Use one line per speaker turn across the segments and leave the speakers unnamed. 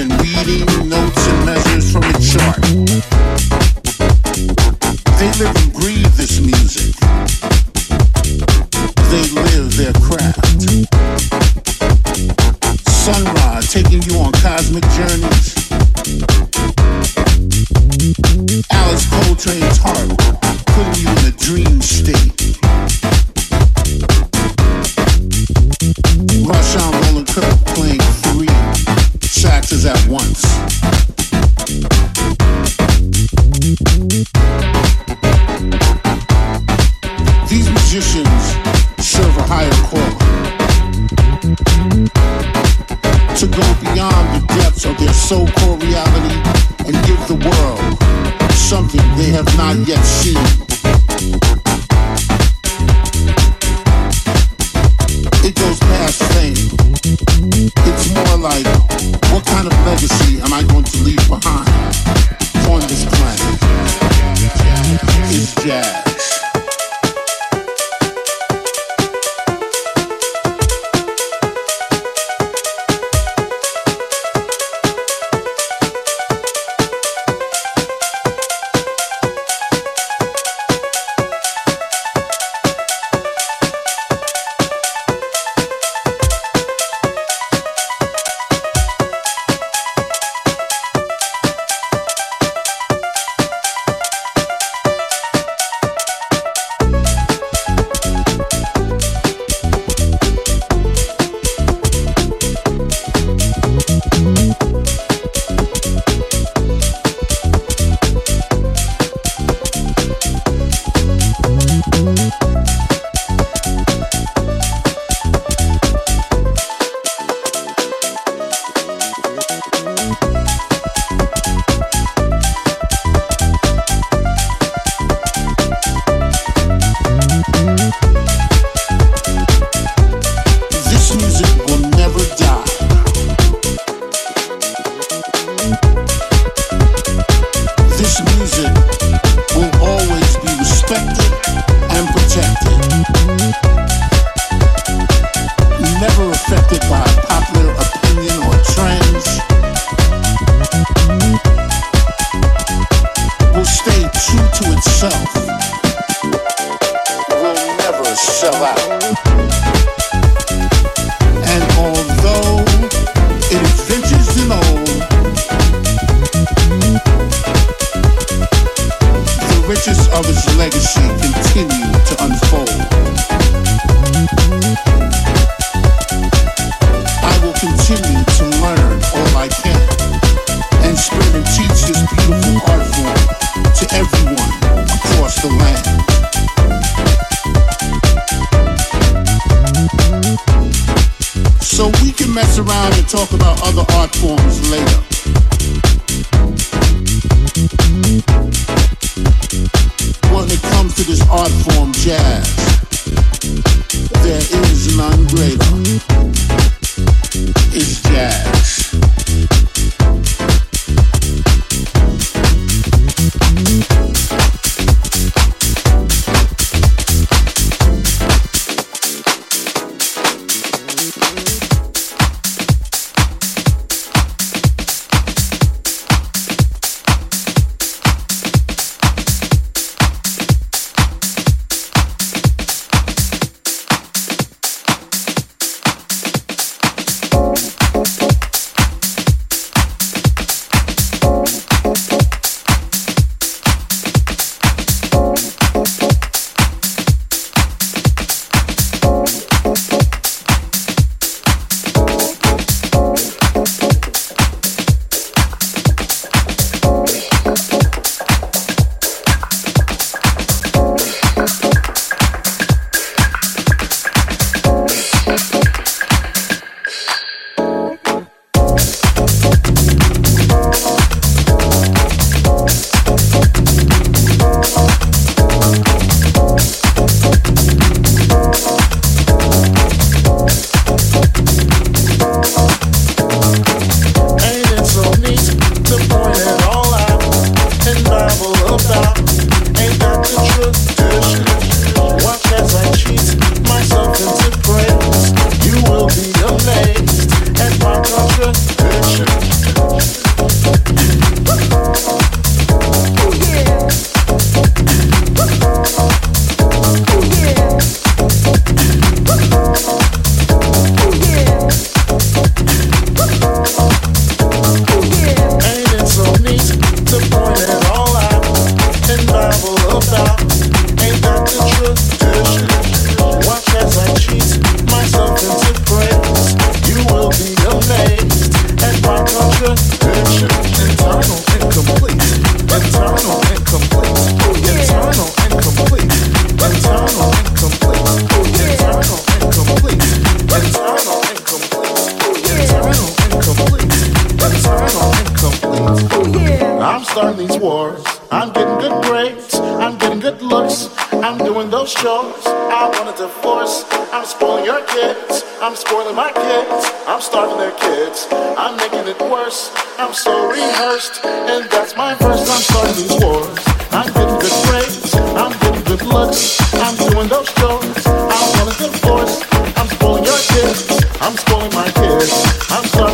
Than reading notes forms later. I'm
getting good grades, I'm getting good
looks, I'm doing those shows. I want a divorce, I'm spoiling your kids, I'm spoiling my kids, I'm starving their kids, I'm making it worse, I'm so rehearsed, and that's my verse. I'm starting these wars. I'm getting good
grades, I'm getting good looks, I'm doing those shows. I want a divorce, I'm spoiling your kids, I'm spoiling my kids, I'm starving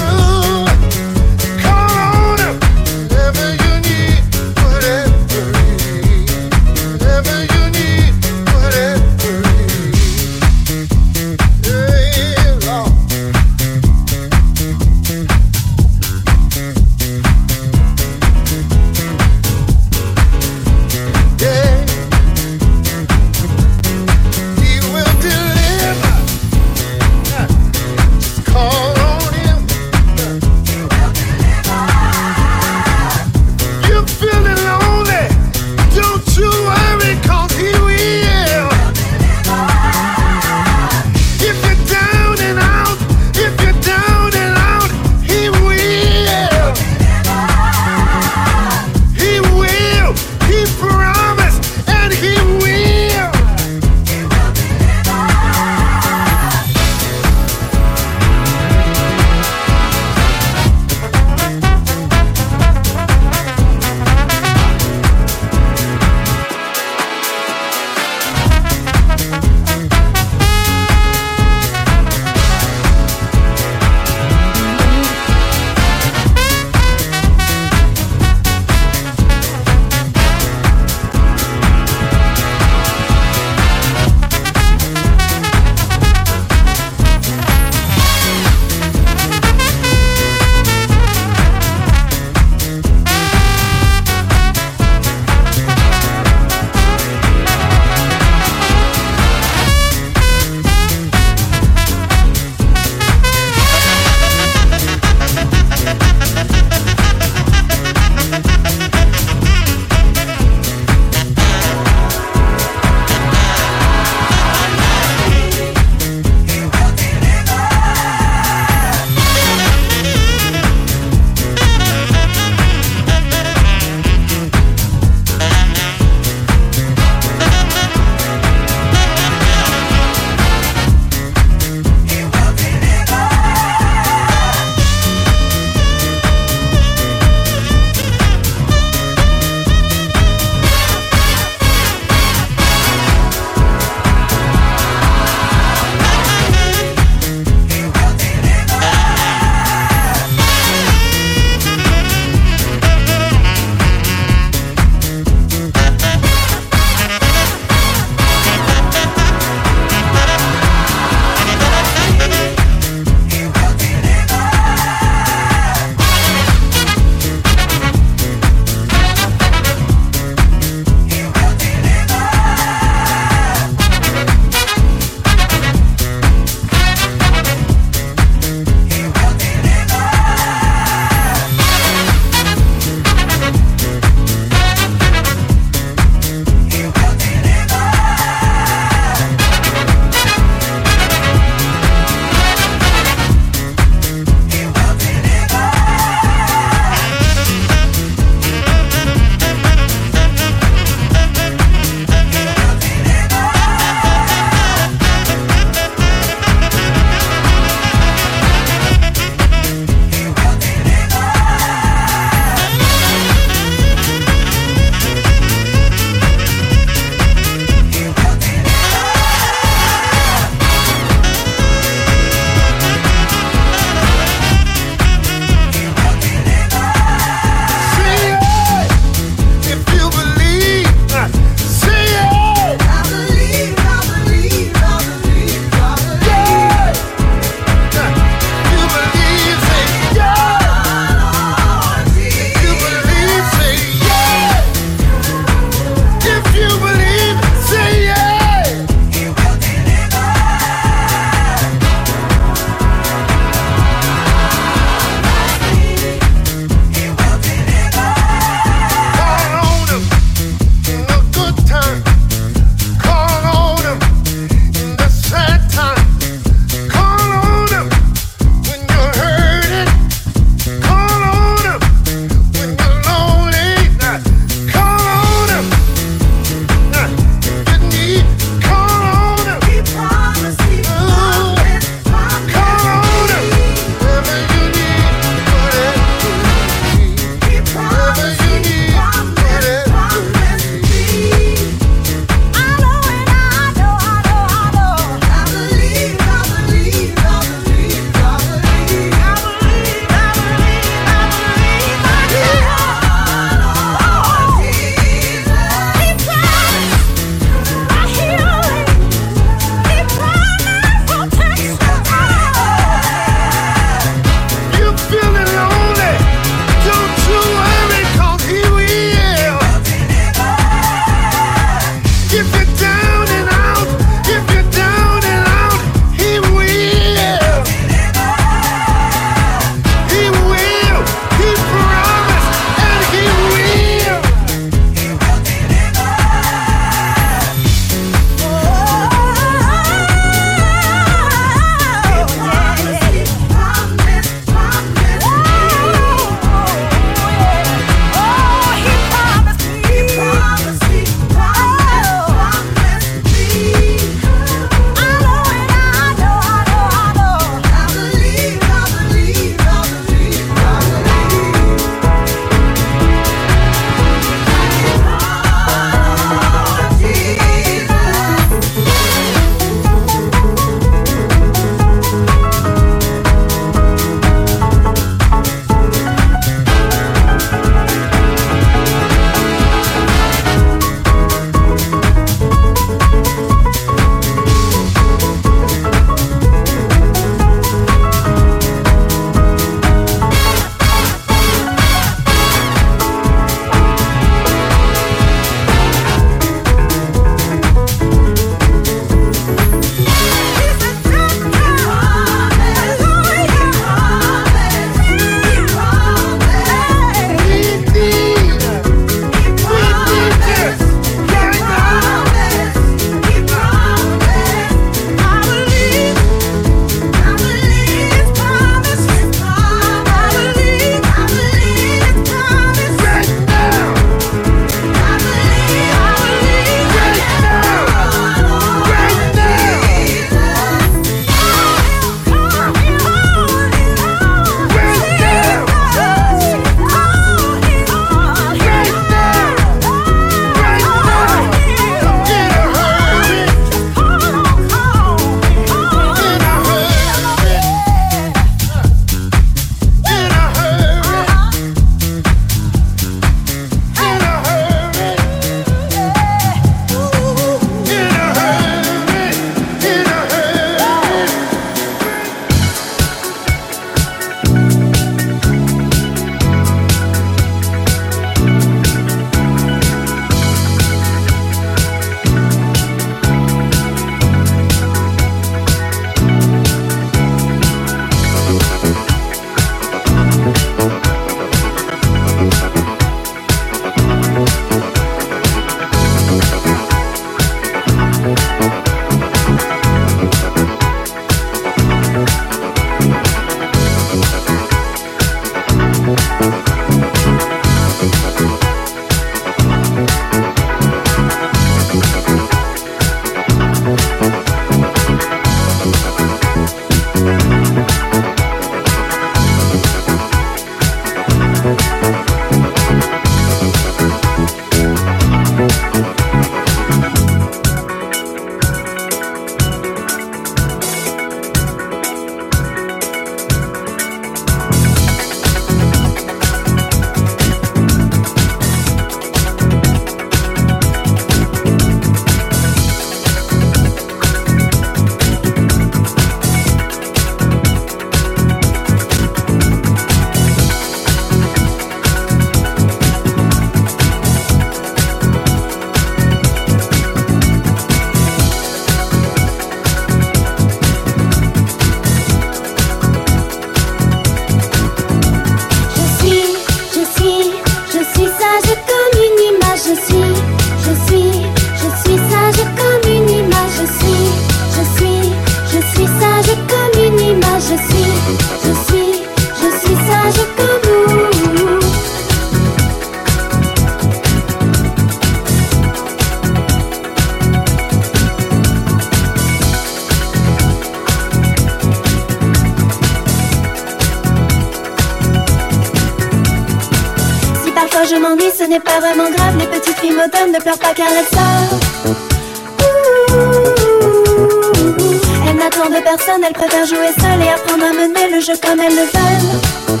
jouer seules et apprendre à mener le jeu comme elles le veulent.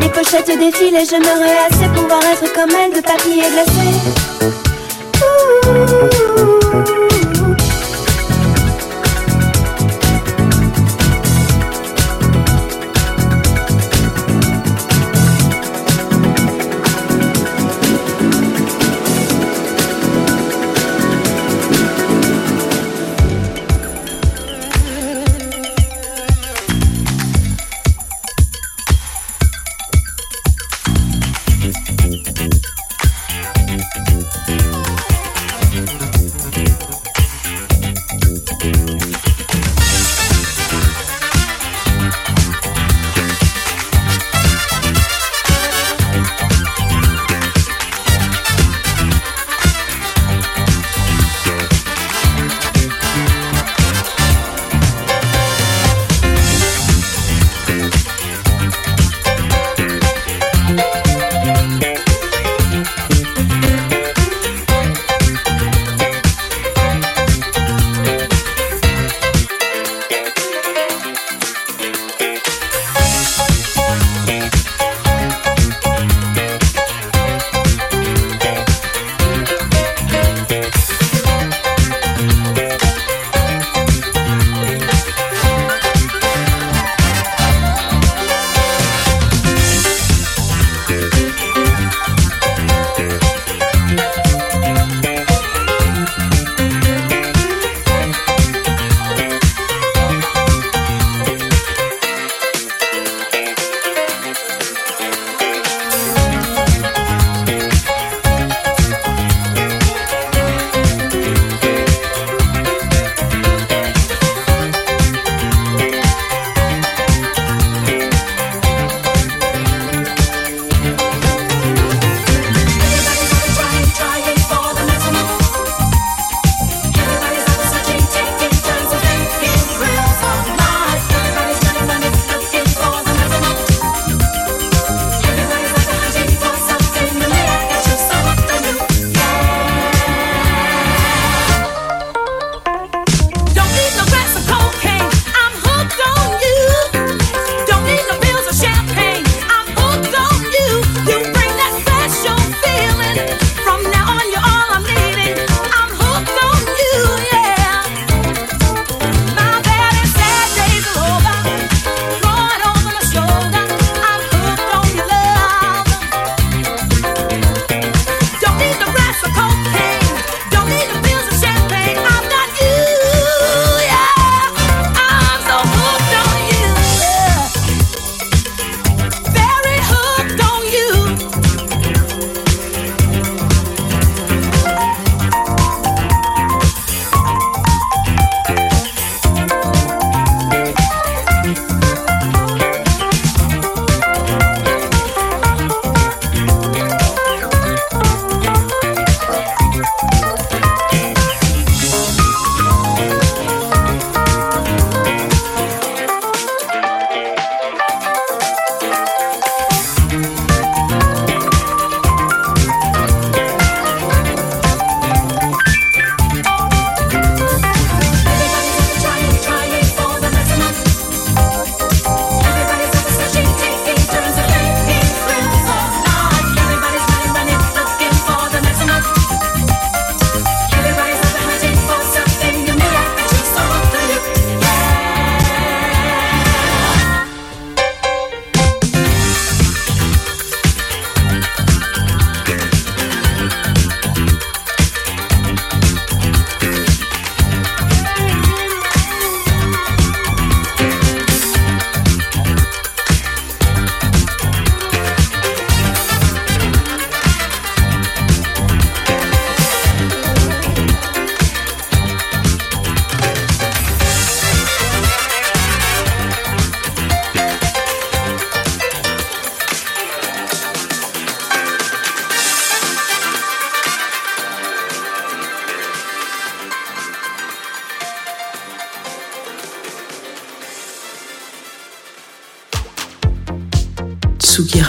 Les pochettes défilent et je me pouvoir être comme elle de papier glacé.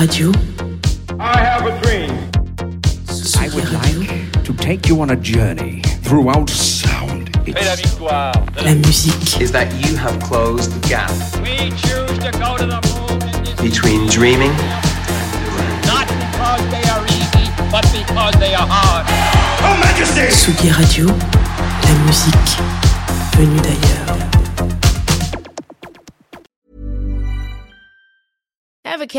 Radio.
I have a dream.
Tsugi Radio.
to take you on a journey throughout sound.
Et la.
La musique
is that you have closed the gap
We choose to go to the moon in this
between dreaming
not because they are easy, but because they are hard.
Tsugi Radio.